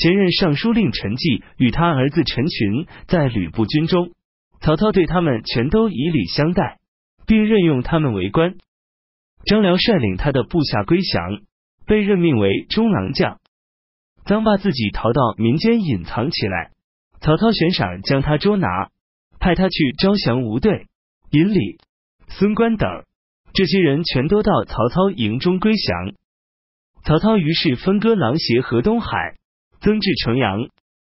前任尚书令陈纪与他儿子陈群在吕布军中，曹操对他们全都以礼相待，并任用他们为官。张辽率领他的部下归降，被任命为中郎将。臧霸自己逃到民间隐藏起来，曹操悬赏将他捉拿，派他去招降吴队、尹礼、孙关等。这些人全都到曹操营中归降。曹操于是分割狼邪河东海，增至城阳、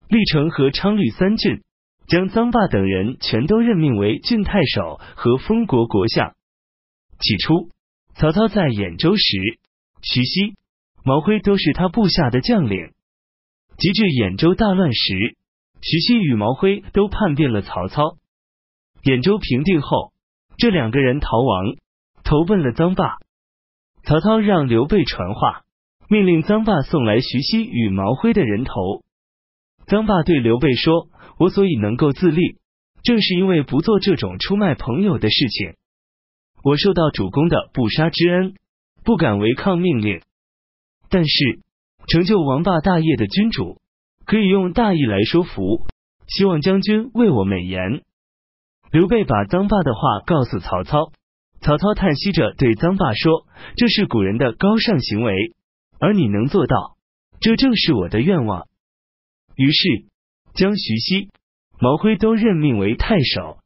历城和昌绿三郡，将臧霸等人全都任命为郡太守和封国国相。起初，曹操在兖州时，徐熙、毛辉都是他部下的将领。及至兖州大乱时，徐熙与毛辉都叛变了曹操。兖州平定后，这两个人逃亡，投奔了臧霸。曹操让刘备传话。命令臧霸送来徐熙与毛辉的人头。臧霸对刘备说：“我所以能够自立，正是因为不做这种出卖朋友的事情。我受到主公的不杀之恩，不敢违抗命令。但是成就王霸大业的君主，可以用大义来说服。希望将军为我美言。”刘备把臧霸的话告诉曹操，曹操叹息着对臧霸说：“这是古人的高尚行为。”而你能做到，这正是我的愿望。于是将徐熙、毛辉都任命为太守。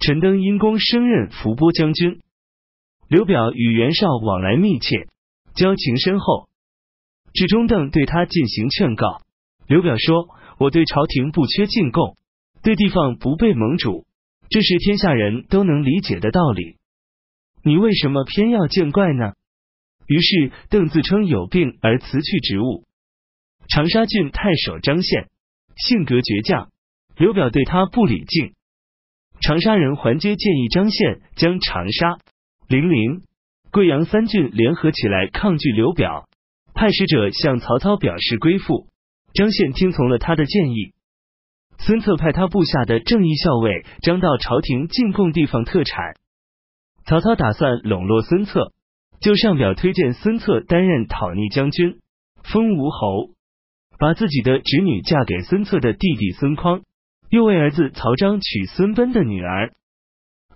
陈登因功升任伏波将军。刘表与袁绍往来密切，交情深厚。至中邓对他进行劝告。刘表说：“我对朝廷不缺进贡，对地方不被盟主，这是天下人都能理解的道理。你为什么偏要见怪呢？”于是邓自称有病而辞去职务。长沙郡太守张宪性格倔强，刘表对他不礼敬。长沙人桓阶建议张宪将长沙、零陵、贵阳三郡联合起来抗拒刘表，派使者向曹操表示归附。张宪听从了他的建议。孙策派他部下的正义校尉张到朝廷进贡地方特产。曹操打算笼络孙策。就上表推荐孙策担任讨逆将军，封吴侯，把自己的侄女嫁给孙策的弟弟孙匡，又为儿子曹彰娶孙贲的女儿，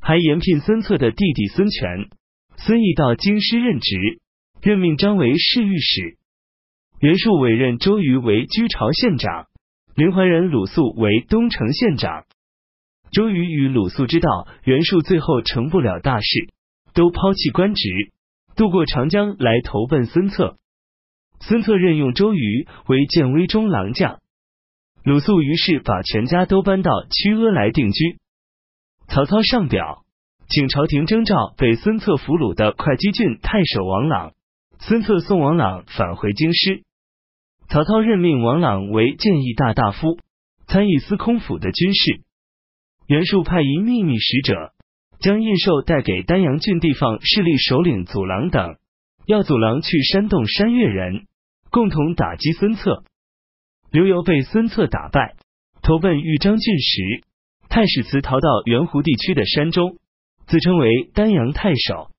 还延聘孙策的弟弟孙权、孙毅到京师任职，任命张为侍御史，袁术委任周瑜为居巢县长，林怀仁鲁肃为东城县长。周瑜与鲁肃知道袁术最后成不了大事，都抛弃官职。渡过长江来投奔孙策，孙策任用周瑜为建威中郎将，鲁肃于是把全家都搬到曲阿来定居。曹操上表，请朝廷征召被孙策俘虏的会稽郡太守王朗，孙策送王朗返回京师。曹操任命王朗为谏议大大夫，参议司空府的军事。袁术派一秘密使者。将印绶带给丹阳郡地方势力首领祖郎等，要祖郎去煽动山越人，共同打击孙策。刘繇被孙策打败，投奔豫章郡时，太史慈逃到圆湖地区的山中，自称为丹阳太守。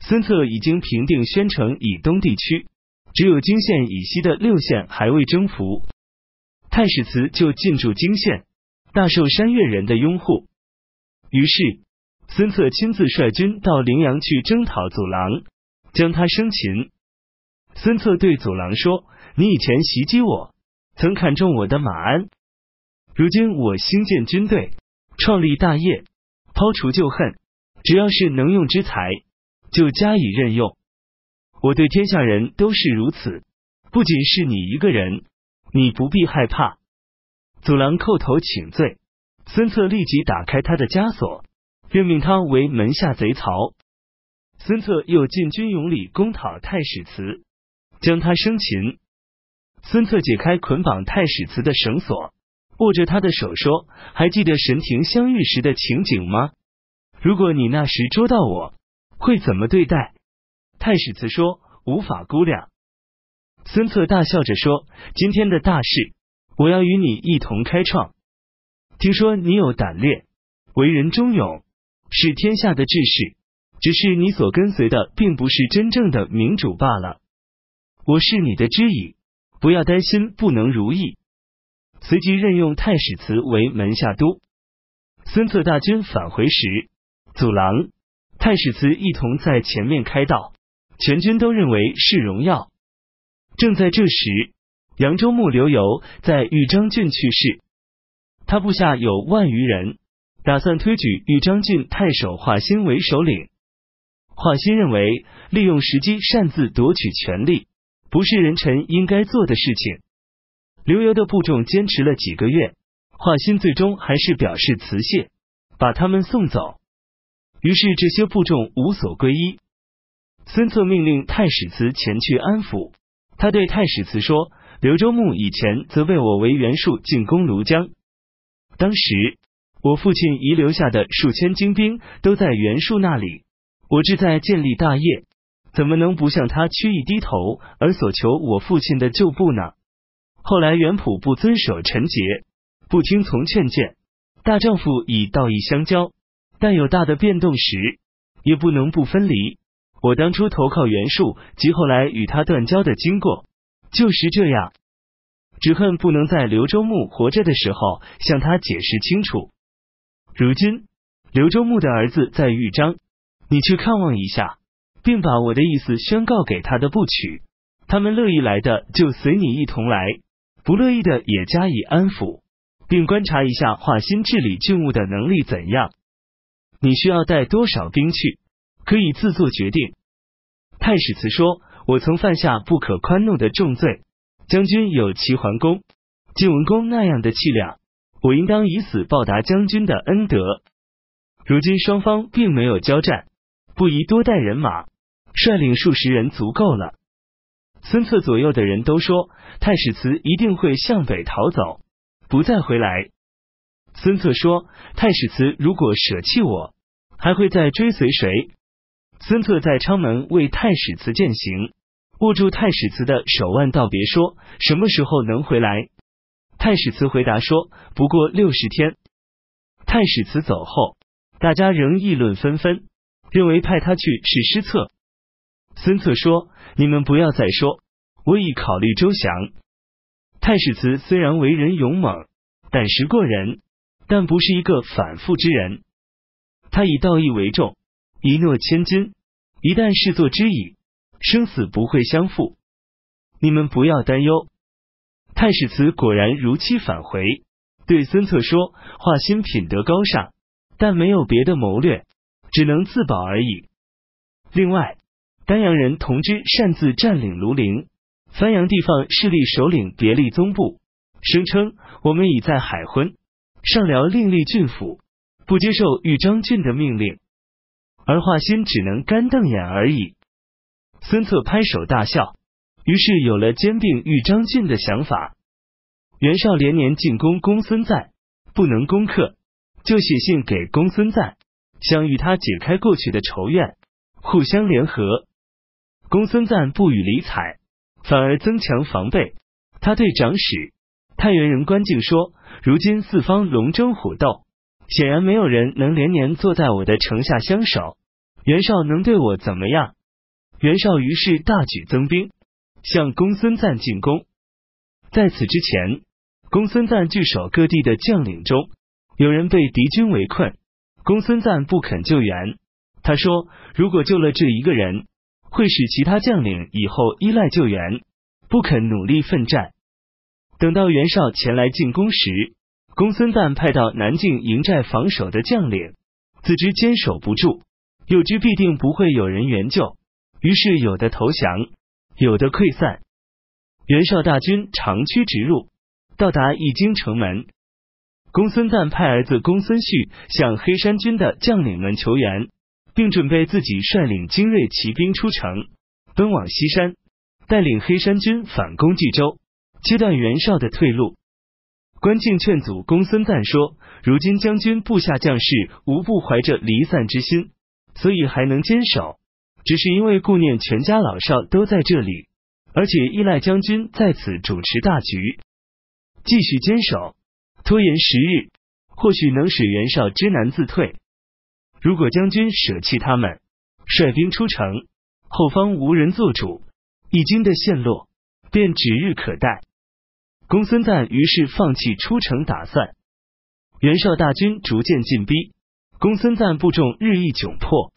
孙策已经平定宣城以东地区，只有泾县以西的六县还未征服，太史慈就进驻泾县，大受山越人的拥护。于是。孙策亲自率军到陵阳去征讨祖郎，将他生擒。孙策对祖郎说：“你以前袭击我，曾看中我的马鞍。如今我兴建军队，创立大业，抛除旧恨，只要是能用之才，就加以任用。我对天下人都是如此，不仅是你一个人，你不必害怕。”祖郎叩头请罪，孙策立即打开他的枷锁。任命他为门下贼曹。孙策又进军营里攻讨太史慈，将他生擒。孙策解开捆绑太史慈的绳索，握着他的手说：“还记得神庭相遇时的情景吗？如果你那时捉到我，会怎么对待？”太史慈说：“无法估量。”孙策大笑着说：“今天的大事，我要与你一同开创。听说你有胆略，为人忠勇。”是天下的志士，只是你所跟随的并不是真正的明主罢了。我是你的知矣，不要担心不能如意。随即任用太史慈为门下都。孙策大军返回时，祖郎、太史慈一同在前面开道，全军都认为是荣耀。正在这时，扬州牧刘繇在豫章郡去世，他部下有万余人，打算推举豫章郡太守华歆为首领。华歆认为，利用时机擅自夺取权力，不是人臣应该做的事情。刘繇的部众坚持了几个月，华歆最终还是表示辞谢，把他们送走。于是这些部众无所归依。孙策命令太史慈前去安抚。他对太史慈说：“刘州牧以前责备我为袁术进攻庐江，当时我父亲遗留下的数千精兵都在袁术那里。我志在建立大业，怎么能不向他屈意低头而所求我父亲的旧部呢？”后来袁普不遵守臣节，不听从劝谏，大丈夫以道义相交，但有大的变动时，也不能不分离。我当初投靠袁术，及后来与他断交的经过，就是这样。只恨不能在刘周牧活着的时候向他解释清楚。如今刘周牧的儿子在豫章，你去看望一下，并把我的意思宣告给他的部曲。他们乐意来的就随你一同来。不乐意的也加以安抚，并观察一下华歆治理郡务的能力怎样。你需要带多少兵去，可以自作决定。太史慈说：“我曾犯下不可宽恕的重罪，将军有齐桓公、晋文公那样的气量，我应当以死报答将军的恩德。如今双方并没有交战，不宜多带人马，率领数十人足够了。”孙策左右的人都说，太史慈一定会向北逃走，不再回来。孙策说，太史慈如果舍弃我，还会再追随谁？孙策在昌门为太史慈饯行，握住太史慈的手腕道别，说什么时候能回来？太史慈回答说，不过六十天。太史慈走后，大家仍议论纷纷，认为派他去是失策。孙策说。你们不要再说，我已考虑周详。太史慈虽然为人勇猛，胆识过人，但不是一个反复之人。他以道义为重，一诺千金，一旦视作知矣，生死不会相负。你们不要担忧。太史慈果然如期返回，对孙策说：“华歆品德高尚，但没有别的谋略，只能自保而已。另外。”丹阳人同知擅自占领庐陵，番阳地方势力首领别立宗部，声称我们已在海昏、上辽另立郡府，不接受豫章郡的命令，而华歆只能干瞪眼而已。孙策拍手大笑，于是有了兼并豫章郡的想法。袁绍连年进攻公孙瓒，不能攻克，就写信给公孙瓒，想与他解开过去的仇怨，互相联合。公孙瓒不予理睬，反而增强防备。他对长史、太原人关敬说：“如今四方龙争虎斗，显然没有人能连年坐在我的城下相守。袁绍能对我怎么样？”袁绍于是大举增兵，向公孙瓒进攻。在此之前，公孙瓒据守各地的将领中，有人被敌军围困，公孙瓒不肯救援。他说：“如果救了这一个人。”会使其他将领以后依赖救援，不肯努力奋战。等到袁绍前来进攻时，公孙瓒派到南境营寨防守的将领，自知坚守不住，又知必定不会有人援救，于是有的投降，有的溃散。袁绍大军长驱直入，到达易京城门，公孙瓒派儿子公孙旭向黑山军的将领们求援。并准备自己率领精锐骑兵出城，奔往西山，带领黑山军反攻冀州，切断袁绍的退路。关敬劝阻公孙瓒说：“如今将军部下将士无不怀着离散之心，所以还能坚守，只是因为顾念全家老少都在这里，而且依赖将军在此主持大局，继续坚守，拖延时日，或许能使袁绍知难自退。”如果将军舍弃他们，率兵出城，后方无人做主，已经的陷落，便指日可待。公孙瓒于是放弃出城打算。袁绍大军逐渐进逼，公孙瓒部众日益窘迫。